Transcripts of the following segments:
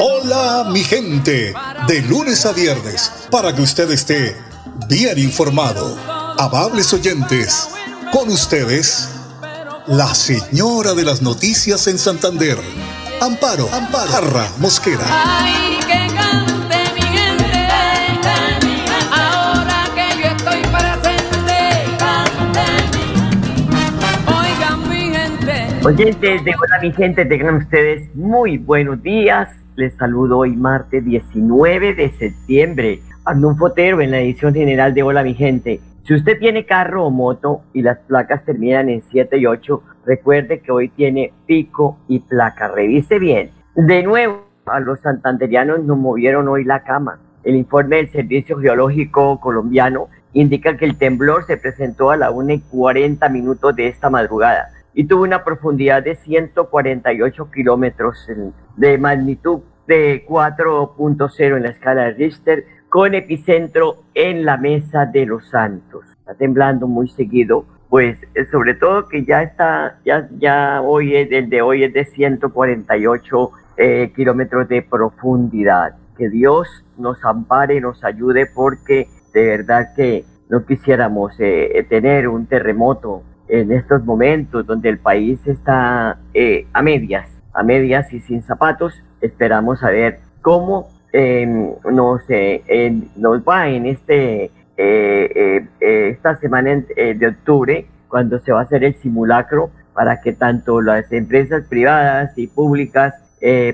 Hola mi gente, de lunes a viernes, para que usted esté bien informado. Amables oyentes, con ustedes, la señora de las noticias en Santander, Amparo, Amparo, Jarra Mosquera. Ay, que cante mi gente, ahora que yo estoy presente, cante. Oigan mi gente. Oyentes de Hola mi gente, tengan ustedes muy buenos días. Les saludo hoy martes 19 de septiembre. Un fotero en la edición general de Hola mi gente. Si usted tiene carro o moto y las placas terminan en 7 y 8, recuerde que hoy tiene pico y placa. Revise bien. De nuevo, a los santanderianos nos movieron hoy la cama. El informe del Servicio Geológico Colombiano indica que el temblor se presentó a la 1 y 40 minutos de esta madrugada y tuvo una profundidad de 148 kilómetros de magnitud de 4.0 en la escala de Richter, con epicentro en la Mesa de los Santos. Está temblando muy seguido, pues eh, sobre todo que ya está, ya, ya hoy es, el de hoy es de 148 eh, kilómetros de profundidad. Que Dios nos ampare, nos ayude, porque de verdad que no quisiéramos eh, tener un terremoto en estos momentos donde el país está eh, a medias, a medias y sin zapatos. Esperamos a ver cómo eh, nos, eh, nos va en este, eh, eh, esta semana de octubre, cuando se va a hacer el simulacro para que tanto las empresas privadas y públicas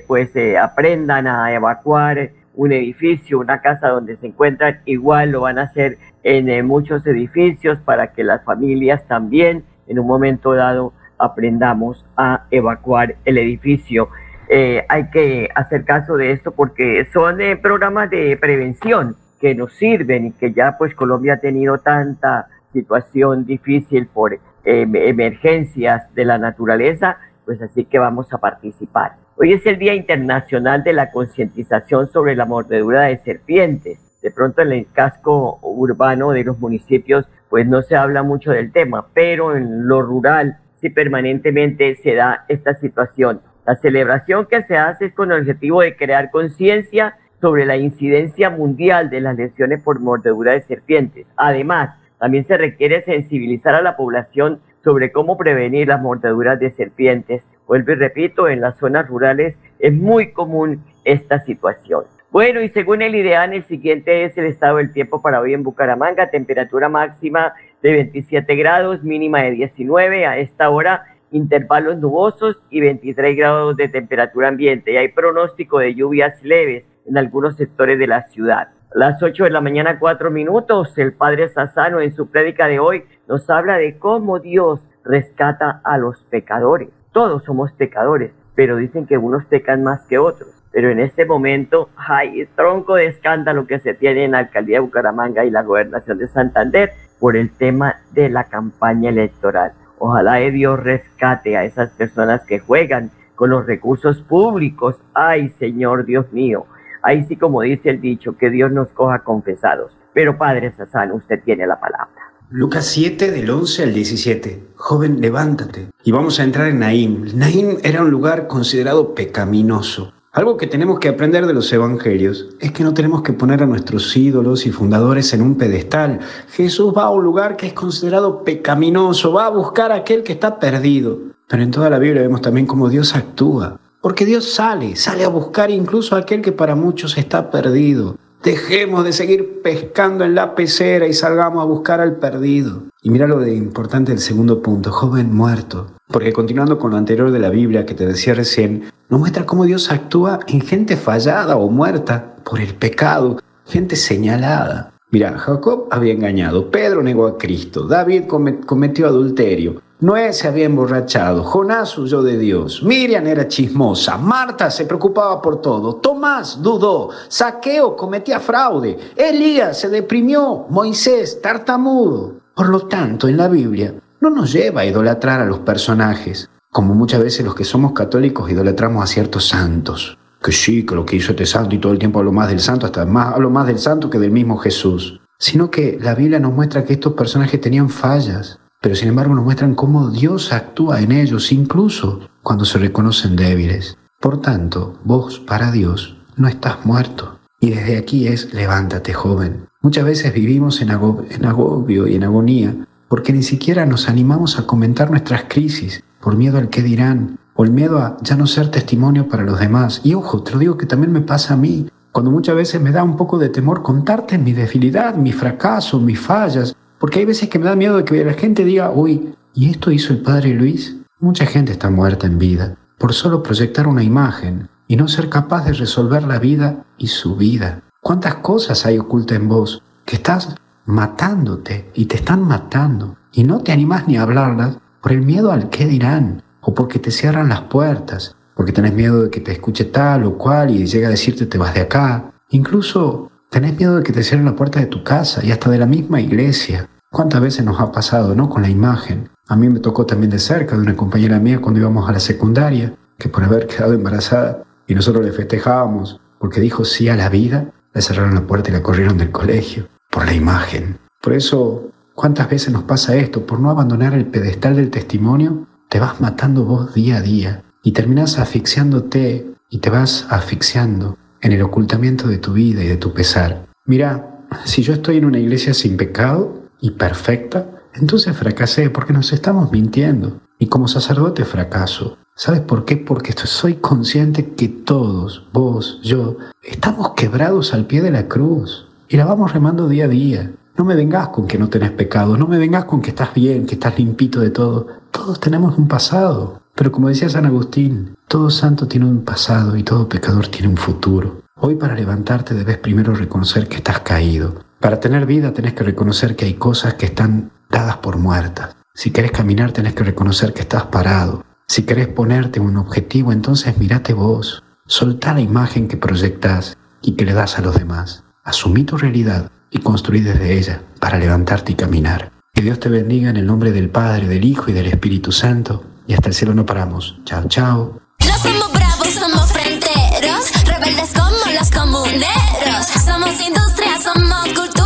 pues aprendan a evacuar un edificio, una casa donde se encuentran, igual lo van a hacer en eh, muchos edificios para que las familias también en un momento dado aprendamos a evacuar el edificio. Eh, hay que hacer caso de esto porque son eh, programas de prevención que nos sirven y que ya pues Colombia ha tenido tanta situación difícil por eh, emergencias de la naturaleza, pues así que vamos a participar. Hoy es el Día Internacional de la Concientización sobre la Mordedura de Serpientes. De pronto en el casco urbano de los municipios pues no se habla mucho del tema, pero en lo rural sí permanentemente se da esta situación. La celebración que se hace es con el objetivo de crear conciencia sobre la incidencia mundial de las lesiones por mordedura de serpientes. Además, también se requiere sensibilizar a la población sobre cómo prevenir las mordeduras de serpientes. Vuelvo y repito, en las zonas rurales es muy común esta situación. Bueno, y según el IDEAN, el siguiente es el estado del tiempo para hoy en Bucaramanga. Temperatura máxima de 27 grados, mínima de 19. A esta hora, intervalos nubosos y 23 grados de temperatura ambiente. Y hay pronóstico de lluvias leves en algunos sectores de la ciudad. A las 8 de la mañana, 4 minutos, el padre Sassano en su prédica de hoy nos habla de cómo Dios rescata a los pecadores. Todos somos pecadores, pero dicen que unos pecan más que otros. Pero en este momento hay tronco de escándalo que se tiene en la alcaldía de Bucaramanga y la gobernación de Santander por el tema de la campaña electoral. Ojalá de Dios rescate a esas personas que juegan con los recursos públicos. Ay, Señor Dios mío. Ahí sí, como dice el dicho, que Dios nos coja confesados. Pero Padre Sassano, usted tiene la palabra. Lucas 7 del 11 al 17. Joven, levántate. Y vamos a entrar en Naim. Naim era un lugar considerado pecaminoso. Algo que tenemos que aprender de los evangelios es que no tenemos que poner a nuestros ídolos y fundadores en un pedestal. Jesús va a un lugar que es considerado pecaminoso, va a buscar a aquel que está perdido. Pero en toda la Biblia vemos también cómo Dios actúa. Porque Dios sale, sale a buscar incluso a aquel que para muchos está perdido. Dejemos de seguir pescando en la pecera y salgamos a buscar al perdido. Y mira lo de importante el segundo punto, joven muerto. Porque continuando con lo anterior de la Biblia que te decía recién, nos muestra cómo Dios actúa en gente fallada o muerta por el pecado, gente señalada. Mira, Jacob había engañado, Pedro negó a Cristo, David come- cometió adulterio, Noé se había emborrachado, Jonás huyó de Dios, Miriam era chismosa, Marta se preocupaba por todo, Tomás dudó, Saqueo cometía fraude, Elías se deprimió, Moisés tartamudo. Por lo tanto, en la Biblia no nos lleva a idolatrar a los personajes, como muchas veces los que somos católicos idolatramos a ciertos santos. Que sí, que lo que hizo este santo y todo el tiempo hablo más del santo, hasta más, hablo más del santo que del mismo Jesús. Sino que la Biblia nos muestra que estos personajes tenían fallas, pero sin embargo nos muestran cómo Dios actúa en ellos, incluso cuando se reconocen débiles. Por tanto, vos para Dios no estás muerto. Y desde aquí es levántate, joven. Muchas veces vivimos en, agobio y en agonía porque ni siquiera nos animamos a comentar nuestras crisis por miedo al qué dirán o el miedo a ya no ser testimonio para los demás. Y ojo, te lo digo que también me pasa a mí, cuando muchas veces me da un poco de temor contarte mi debilidad, mi fracaso, mis fallas, porque hay veces que me da miedo de que la gente diga, uy, ¿y esto hizo el padre Luis? Mucha gente está muerta en vida por solo proyectar una imagen y no ser capaz de resolver la vida y su vida. ¿Cuántas cosas hay ocultas en vos que estás matándote y te están matando y no te animas ni a hablarlas por el miedo al qué dirán o porque te cierran las puertas, porque tenés miedo de que te escuche tal o cual y llega a decirte te vas de acá. Incluso Tenés miedo de que te cierren la puerta de tu casa y hasta de la misma iglesia. ¿Cuántas veces nos ha pasado, no? Con la imagen. A mí me tocó también de cerca de una compañera mía cuando íbamos a la secundaria, que por haber quedado embarazada y nosotros le festejábamos porque dijo sí a la vida, le cerraron la puerta y la corrieron del colegio. Por la imagen. Por eso, ¿cuántas veces nos pasa esto? Por no abandonar el pedestal del testimonio, te vas matando vos día a día y terminas asfixiándote y te vas asfixiando en el ocultamiento de tu vida y de tu pesar. Mira, si yo estoy en una iglesia sin pecado y perfecta, entonces fracasé porque nos estamos mintiendo. Y como sacerdote fracaso. ¿Sabes por qué? Porque soy consciente que todos, vos, yo, estamos quebrados al pie de la cruz y la vamos remando día a día. No me vengas con que no tenés pecado, no me vengas con que estás bien, que estás limpito de todo. Todos tenemos un pasado. Pero como decía San Agustín, todo santo tiene un pasado y todo pecador tiene un futuro. Hoy para levantarte debes primero reconocer que estás caído. Para tener vida tenés que reconocer que hay cosas que están dadas por muertas. Si querés caminar tenés que reconocer que estás parado. Si querés ponerte un objetivo, entonces mirate vos. Soltá la imagen que proyectas y que le das a los demás. Asumí tu realidad y construí desde ella para levantarte y caminar. Que Dios te bendiga en el nombre del Padre, del Hijo y del Espíritu Santo y hasta el cielo no paramos. Chao, chao. No somos bravos, somos fronteros, rebeldes como los comuneros. Somos industria, somos cultura,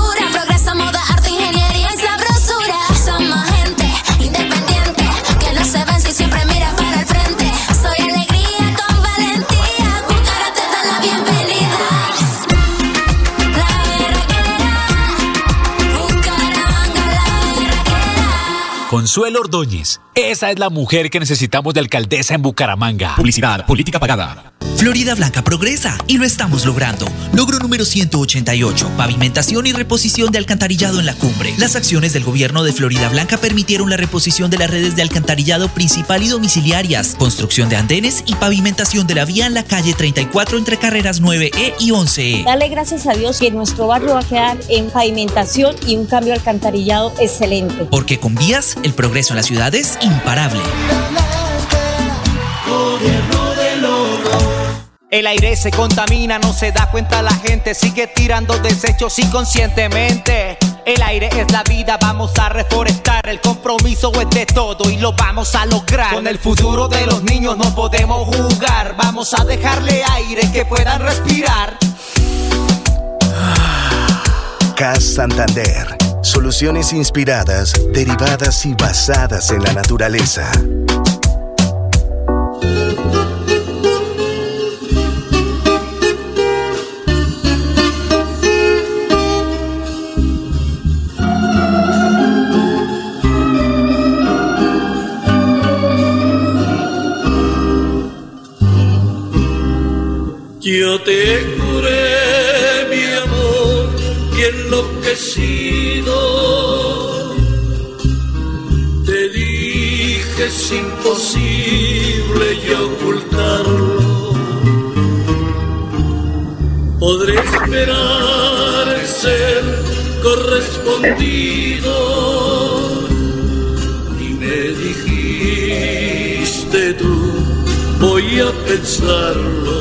Consuelo Ordóñez. Esa es la mujer que necesitamos de alcaldesa en Bucaramanga. Publicidad, política pagada. Florida Blanca progresa y lo estamos logrando. Logro número 188, pavimentación y reposición de alcantarillado en la cumbre. Las acciones del gobierno de Florida Blanca permitieron la reposición de las redes de alcantarillado principal y domiciliarias, construcción de andenes y pavimentación de la vía en la calle 34 entre carreras 9E y 11E. Dale gracias a Dios que nuestro barrio va a quedar en pavimentación y un cambio alcantarillado excelente. Porque con vías, el progreso en la ciudad es imparable. El aire se contamina, no se da cuenta la gente, sigue tirando desechos inconscientemente. El aire es la vida, vamos a reforestar. El compromiso es de todo y lo vamos a lograr. Con el futuro de los niños no podemos jugar. Vamos a dejarle aire que puedan respirar. CAS Santander. Soluciones inspiradas, derivadas y basadas en la naturaleza. Yo te juré, mi amor, y enloquecido. Es imposible yo ocultarlo. Podré esperar ser correspondido. Y me dijiste tú, voy a pensarlo.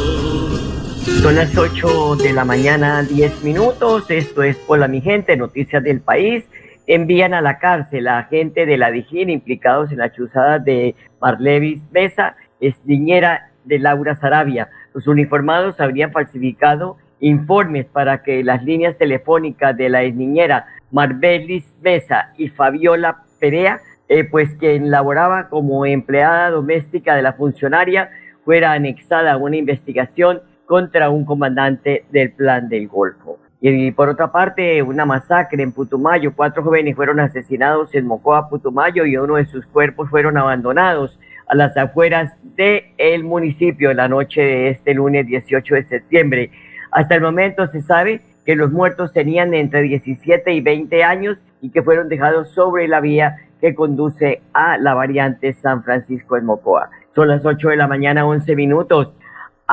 Son las 8 de la mañana, 10 minutos. Esto es Hola mi gente, noticias del país. Envían a la cárcel a agente de la Dijín implicados en la chuzada de Marlevis Mesa, es niñera de Laura Sarabia. Los uniformados habrían falsificado informes para que las líneas telefónicas de la niñera Marbelis Mesa y Fabiola Perea, eh, pues quien laboraba como empleada doméstica de la funcionaria, fuera anexada a una investigación contra un comandante del Plan del Golfo. Y por otra parte, una masacre en Putumayo. Cuatro jóvenes fueron asesinados en Mocoa, Putumayo, y uno de sus cuerpos fueron abandonados a las afueras del el municipio la noche de este lunes 18 de septiembre. Hasta el momento se sabe que los muertos tenían entre 17 y 20 años y que fueron dejados sobre la vía que conduce a la variante San Francisco en Mocoa. Son las 8 de la mañana, 11 minutos.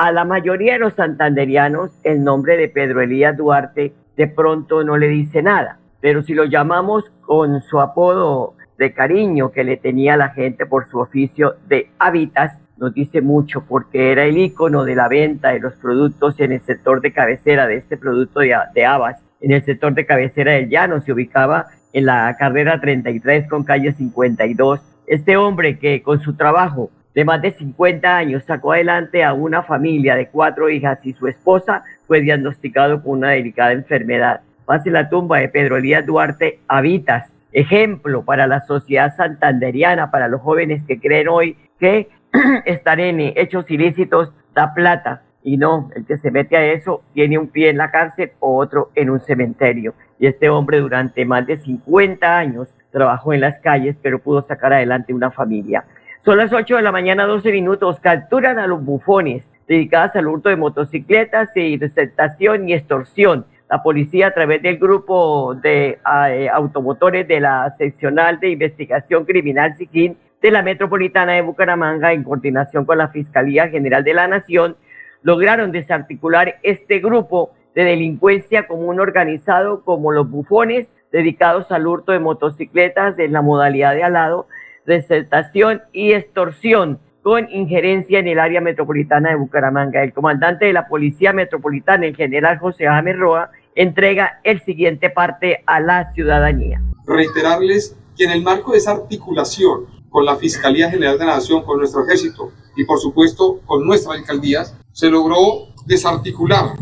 A la mayoría de los santanderianos el nombre de Pedro Elías Duarte de pronto no le dice nada, pero si lo llamamos con su apodo de cariño que le tenía la gente por su oficio de hábitats, nos dice mucho porque era el icono de la venta de los productos en el sector de cabecera de este producto de, de habas. En el sector de cabecera del llano se ubicaba en la carrera 33 con calle 52. Este hombre que con su trabajo de más de 50 años sacó adelante a una familia de cuatro hijas y su esposa fue diagnosticado con una delicada enfermedad. Pase la tumba de Pedro Elías Duarte Habitas, ejemplo para la sociedad santanderiana, para los jóvenes que creen hoy que estar en hechos ilícitos da plata. Y no, el que se mete a eso tiene un pie en la cárcel o otro en un cementerio. Y este hombre durante más de 50 años trabajó en las calles, pero pudo sacar adelante una familia. Son las 8 de la mañana, 12 minutos. Capturan a los bufones dedicadas al hurto de motocicletas y desertación y extorsión. La policía, a través del grupo de eh, automotores de la seccional de investigación criminal de la Metropolitana de Bucaramanga, en coordinación con la Fiscalía General de la Nación, lograron desarticular este grupo de delincuencia común organizado como los bufones dedicados al hurto de motocicletas en la modalidad de alado, desertación y extorsión con injerencia en el área metropolitana de Bucaramanga. El comandante de la Policía Metropolitana, el general José Jaime Roa, entrega el siguiente parte a la ciudadanía. Reiterarles que en el marco de esa articulación con la Fiscalía General de la Nación, con nuestro ejército y por supuesto con nuestras alcaldías, se logró desarticular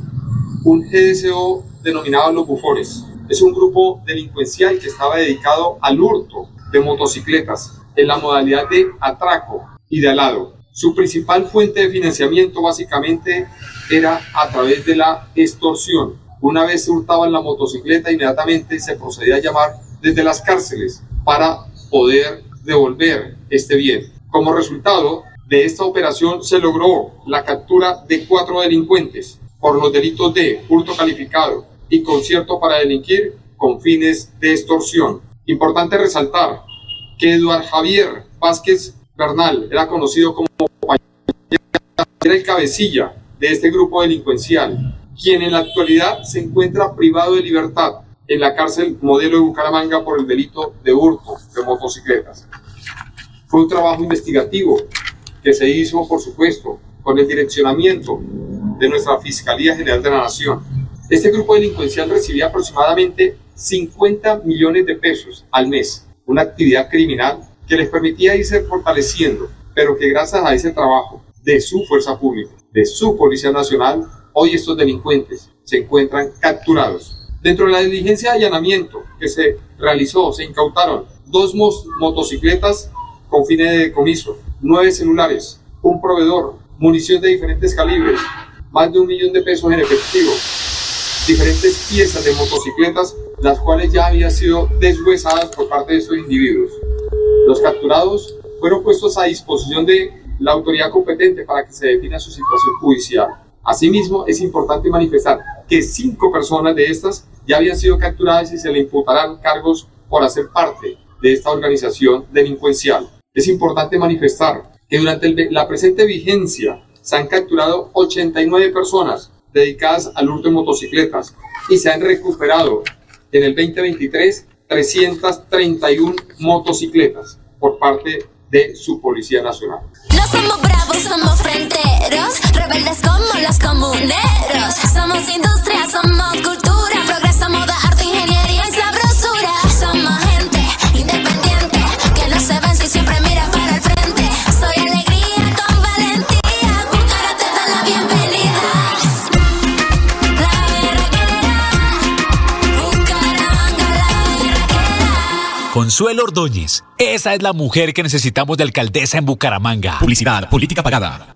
un GDSO denominado Los Bufones. Es un grupo delincuencial que estaba dedicado al hurto de motocicletas en la modalidad de atraco y de alado. Su principal fuente de financiamiento básicamente era a través de la extorsión. Una vez se hurtaban la motocicleta, inmediatamente se procedía a llamar desde las cárceles para poder devolver este bien. Como resultado de esta operación se logró la captura de cuatro delincuentes por los delitos de hurto calificado y concierto para delinquir con fines de extorsión. Importante resaltar que Eduard Javier Vázquez Bernal era conocido como era el cabecilla de este grupo delincuencial, quien en la actualidad se encuentra privado de libertad en la cárcel modelo de Bucaramanga por el delito de hurto de motocicletas. Fue un trabajo investigativo que se hizo, por supuesto, con el direccionamiento de nuestra Fiscalía General de la Nación. Este grupo delincuencial recibía aproximadamente 50 millones de pesos al mes, una actividad criminal que les permitía irse fortaleciendo, pero que gracias a ese trabajo de su fuerza pública, de su Policía Nacional, hoy estos delincuentes se encuentran capturados. Dentro de la diligencia de allanamiento que se realizó, se incautaron dos motocicletas con fines de decomiso, nueve celulares, un proveedor, munición de diferentes calibres, más de un millón de pesos en efectivo, diferentes piezas de motocicletas, las cuales ya habían sido deshuesadas por parte de estos individuos. Los capturados fueron puestos a disposición de la autoridad competente para que se defina su situación judicial. Asimismo, es importante manifestar que cinco personas de estas ya habían sido capturadas y se le imputarán cargos por hacer parte de esta organización delincuencial. Es importante manifestar que durante la presente vigencia se han capturado 89 personas dedicadas al hurto de motocicletas y se han recuperado en el 2023 331 motocicletas por parte de su Policía Nacional. No somos bravos, somos fronteros, rebeldes como los comuneros. Somos industria, somos Consuelo Ordóñez. Esa es la mujer que necesitamos de alcaldesa en Bucaramanga. Publicidad, política pagada.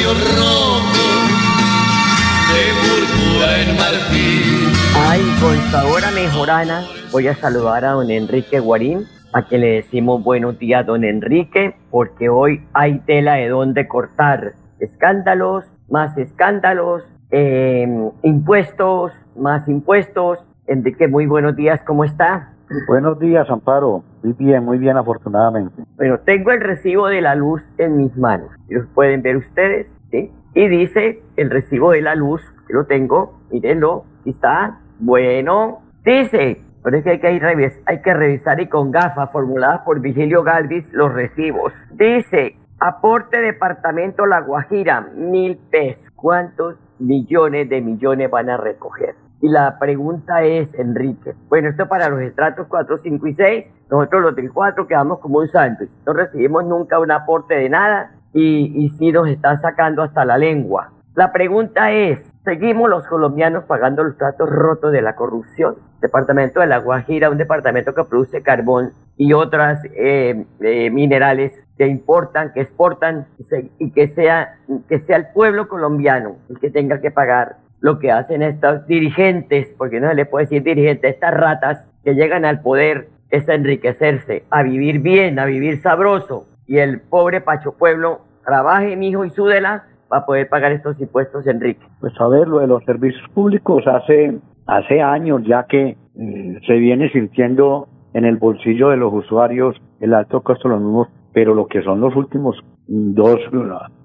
rojos de púrpura en marfil. Ay, con sabor a mejorana, voy a saludar a don Enrique Guarín, a quien le decimos buenos días, don Enrique, porque hoy hay tela de dónde cortar. Escándalos, más escándalos, eh, impuestos, más impuestos. Enrique, muy buenos días, ¿cómo está? Buenos días, Amparo. Muy bien, muy bien, afortunadamente. Bueno, tengo el recibo de la luz en mis manos. Los pueden ver ustedes, ¿sí? Y dice el recibo de la luz, que lo tengo, mírenlo, está. Bueno, dice, pero es que hay que, revis- hay que revisar y con gafas formuladas por Vigilio Galvis los recibos. Dice, aporte departamento La Guajira, mil pesos. ¿Cuántos millones de millones van a recoger? Y la pregunta es, Enrique, bueno, esto para los estratos 4, 5 y 6, nosotros los del 4 quedamos como un sándwich, no recibimos nunca un aporte de nada y, y sí nos están sacando hasta la lengua. La pregunta es, ¿seguimos los colombianos pagando los tratos rotos de la corrupción? Departamento de La Guajira, un departamento que produce carbón y otras eh, eh, minerales que importan, que exportan y, se- y que sea que sea el pueblo colombiano el que tenga que pagar lo que hacen estos dirigentes, porque no se le puede decir dirigentes, estas ratas que llegan al poder es a enriquecerse, a vivir bien, a vivir sabroso. Y el pobre Pacho Pueblo trabaje, mi hijo, y súdela para poder pagar estos impuestos, Enrique. Pues a ver, lo de los servicios públicos hace, hace años ya que eh, se viene sintiendo en el bolsillo de los usuarios el alto costo de los mismos, pero lo que son los últimos dos,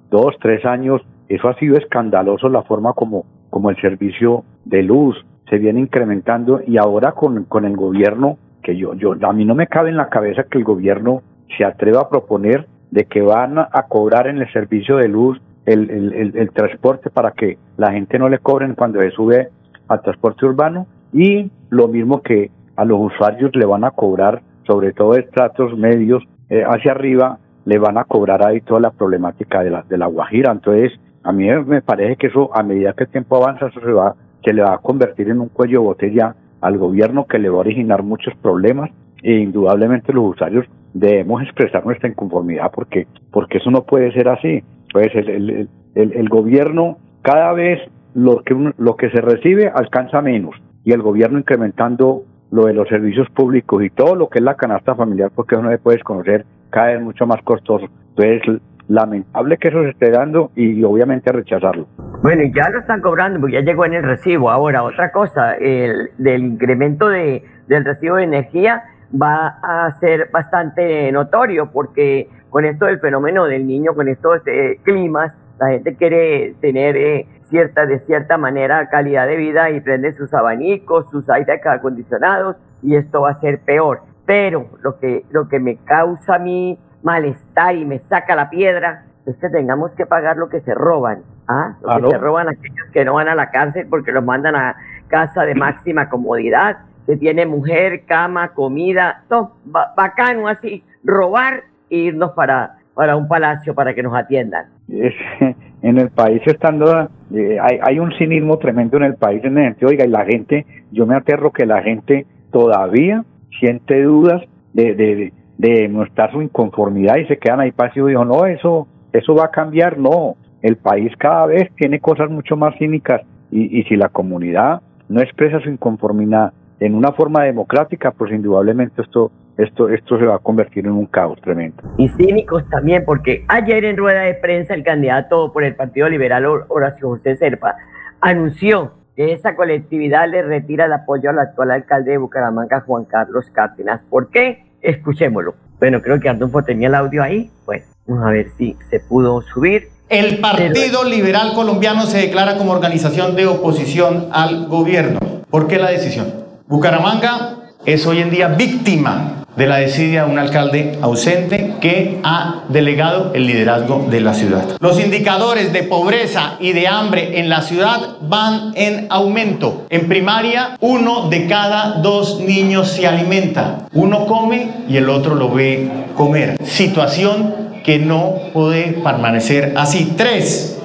dos, tres años, eso ha sido escandaloso la forma como, como el servicio de luz se viene incrementando y ahora con, con el gobierno, que yo, yo, a mí no me cabe en la cabeza que el gobierno se atreva a proponer de que van a cobrar en el servicio de luz el, el, el, transporte para que la gente no le cobren cuando se sube al transporte urbano y lo mismo que a los usuarios le van a cobrar, sobre todo estratos medios eh, hacia arriba, le van a cobrar ahí toda la problemática de la, de la Guajira. Entonces, a mí me parece que eso, a medida que el tiempo avanza, eso se va, se le va a convertir en un cuello de botella al gobierno que le va a originar muchos problemas e indudablemente los usuarios debemos expresar nuestra inconformidad porque, porque eso no puede ser así. Pues el, el, el, el gobierno cada vez lo que, uno- lo que se recibe alcanza menos y el gobierno incrementando lo de los servicios públicos y todo lo que es la canasta familiar porque eso no se puede desconocer cada vez mucho más costoso. Entonces, lamentable que eso se esté dando y obviamente rechazarlo. Bueno, ya lo están cobrando porque ya llegó en el recibo. Ahora, otra cosa, el del incremento de, del recibo de energía va a ser bastante notorio porque con esto del fenómeno del niño, con estos climas, la gente quiere tener eh, cierta, de cierta manera calidad de vida y prende sus abanicos, sus aire acondicionados y esto va a ser peor. Pero lo que, lo que me causa a mí malestar y me saca la piedra es que tengamos que pagar lo que se roban. ¿ah? Lo que se roban aquellos que no van a la cárcel porque los mandan a casa de máxima comodidad, que tiene mujer, cama, comida, todo ba- bacano así, robar e irnos para, para un palacio para que nos atiendan. Es- en el país estando eh, hay, hay un cinismo tremendo en el país en el sentido, oiga y la gente yo me aterro que la gente todavía siente dudas de, de, de mostrar su inconformidad y se quedan ahí pasivos y digo no eso eso va a cambiar no el país cada vez tiene cosas mucho más cínicas y, y si la comunidad no expresa su inconformidad en una forma democrática pues indudablemente esto esto esto se va a convertir en un caos tremendo Y cínicos también, porque ayer en rueda de prensa el candidato por el Partido Liberal, Hor- Horacio José Serpa, anunció que esa colectividad le retira el apoyo al actual alcalde de Bucaramanga, Juan Carlos Cárdenas. ¿Por qué? Escuchémoslo. Bueno, creo que Arnulfo tenía el audio ahí. Bueno, vamos a ver si se pudo subir. El Partido Liberal Colombiano se declara como organización de oposición al gobierno. ¿Por qué la decisión? Bucaramanga es hoy en día víctima de la desidia de un alcalde ausente que ha delegado el liderazgo de la ciudad. Los indicadores de pobreza y de hambre en la ciudad van en aumento. En primaria, uno de cada dos niños se alimenta. Uno come y el otro lo ve comer. Situación que no puede permanecer así. Tres,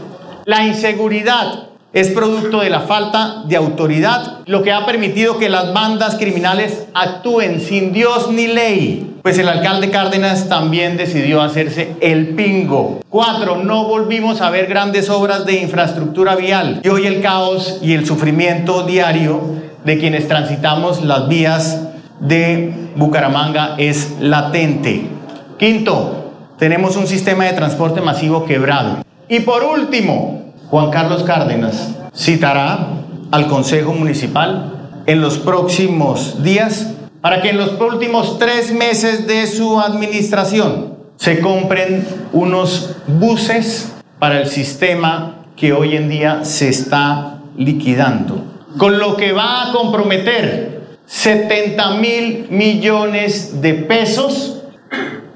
la inseguridad es producto de la falta de autoridad, lo que ha permitido que las bandas criminales actúen sin Dios ni ley. Pues el alcalde Cárdenas también decidió hacerse el pingo. Cuatro, no volvimos a ver grandes obras de infraestructura vial. Y hoy el caos y el sufrimiento diario de quienes transitamos las vías de Bucaramanga es latente. Quinto, tenemos un sistema de transporte masivo quebrado. Y por último, Juan Carlos Cárdenas citará al Consejo Municipal en los próximos días para que en los últimos tres meses de su administración se compren unos buses para el sistema que hoy en día se está liquidando, con lo que va a comprometer 70 mil millones de pesos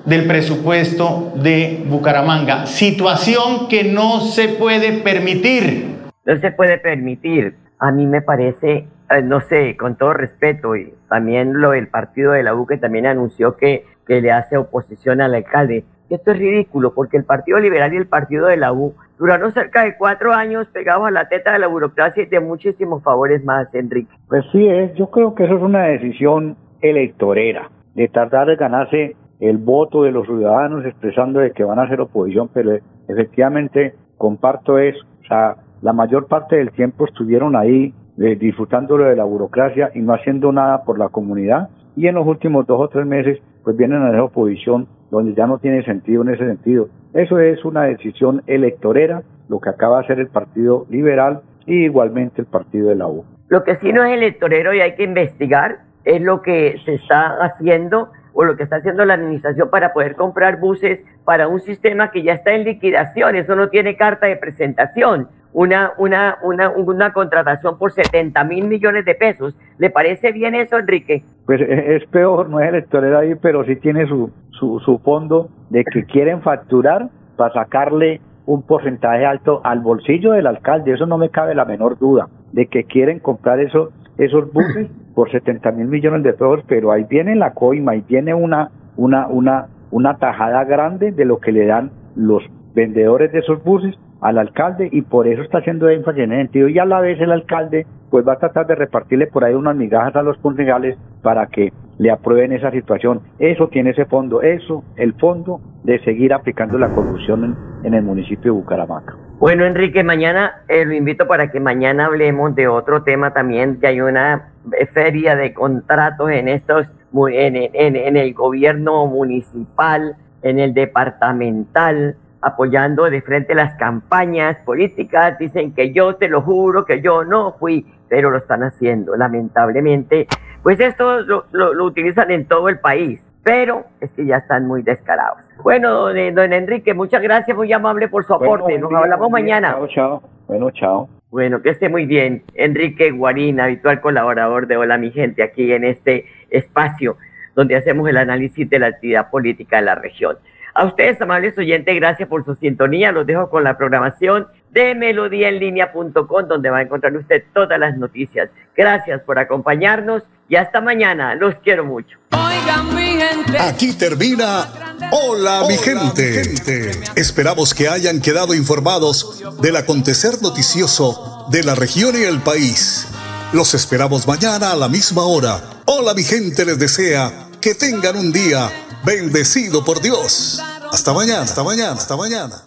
del presupuesto de Bucaramanga. Situación que no se puede permitir. No se puede permitir. A mí me parece, eh, no sé, con todo respeto, y también lo del partido de la U que también anunció que, que le hace oposición al alcalde. Esto es ridículo, porque el Partido Liberal y el Partido de la U duraron cerca de cuatro años pegados a la teta de la burocracia y de muchísimos favores más, Enrique. Pues sí, es, yo creo que eso es una decisión electorera, de tratar de ganarse el voto de los ciudadanos expresando de que van a hacer oposición, pero efectivamente comparto eso. La mayor parte del tiempo estuvieron ahí eh, disfrutando de la burocracia y no haciendo nada por la comunidad. Y en los últimos dos o tres meses, pues vienen a hacer oposición donde ya no tiene sentido en ese sentido. Eso es una decisión electorera, lo que acaba de hacer el Partido Liberal y igualmente el Partido de la U. Lo que sí no es electorero y hay que investigar es lo que se está haciendo o lo que está haciendo la administración para poder comprar buses para un sistema que ya está en liquidación. Eso no tiene carta de presentación. Una, una, una, una contratación por 70 mil millones de pesos. ¿Le parece bien eso, Enrique? Pues e- es peor, no es electorero ahí, pero sí tiene su, su, su fondo de que quieren facturar para sacarle un porcentaje alto al bolsillo del alcalde. Eso no me cabe la menor duda, de que quieren comprar eso, esos buses por 70 mil millones de pesos, pero ahí viene la coima, ahí viene una, una, una, una tajada grande de lo que le dan los vendedores de esos buses al alcalde y por eso está haciendo énfasis en ese sentido y a la vez el alcalde pues va a tratar de repartirle por ahí unas migajas a los concejales para que le aprueben esa situación. Eso tiene ese fondo, eso, el fondo de seguir aplicando la corrupción en, el municipio de Bucaramanga. Bueno, Enrique, mañana eh, lo invito para que mañana hablemos de otro tema también, que hay una feria de contratos en estos, en, en- en el gobierno municipal, en el departamental, apoyando de frente las campañas políticas. Dicen que yo te lo juro, que yo no fui, pero lo están haciendo, lamentablemente. Pues esto lo, lo- lo utilizan en todo el país, pero es que ya están muy descarados. Bueno, don, don Enrique, muchas gracias, muy amable por su aporte. Bueno, Nos día, hablamos mañana. Chao, chao. Bueno, chao. Bueno, que esté muy bien. Enrique Guarín, habitual colaborador de Hola Mi Gente, aquí en este espacio donde hacemos el análisis de la actividad política de la región. A ustedes, amables oyentes, gracias por su sintonía. Los dejo con la programación de melodíaenlínea.com, donde va a encontrar usted todas las noticias. Gracias por acompañarnos y hasta mañana. Los quiero mucho. Oigan mi gente. Aquí termina Hola, mi gente. Esperamos que hayan quedado informados del acontecer noticioso de la región y el país. Los esperamos mañana a la misma hora. Hola, mi gente les desea que tengan un día bendecido por Dios. Hasta mañana, hasta mañana, hasta mañana.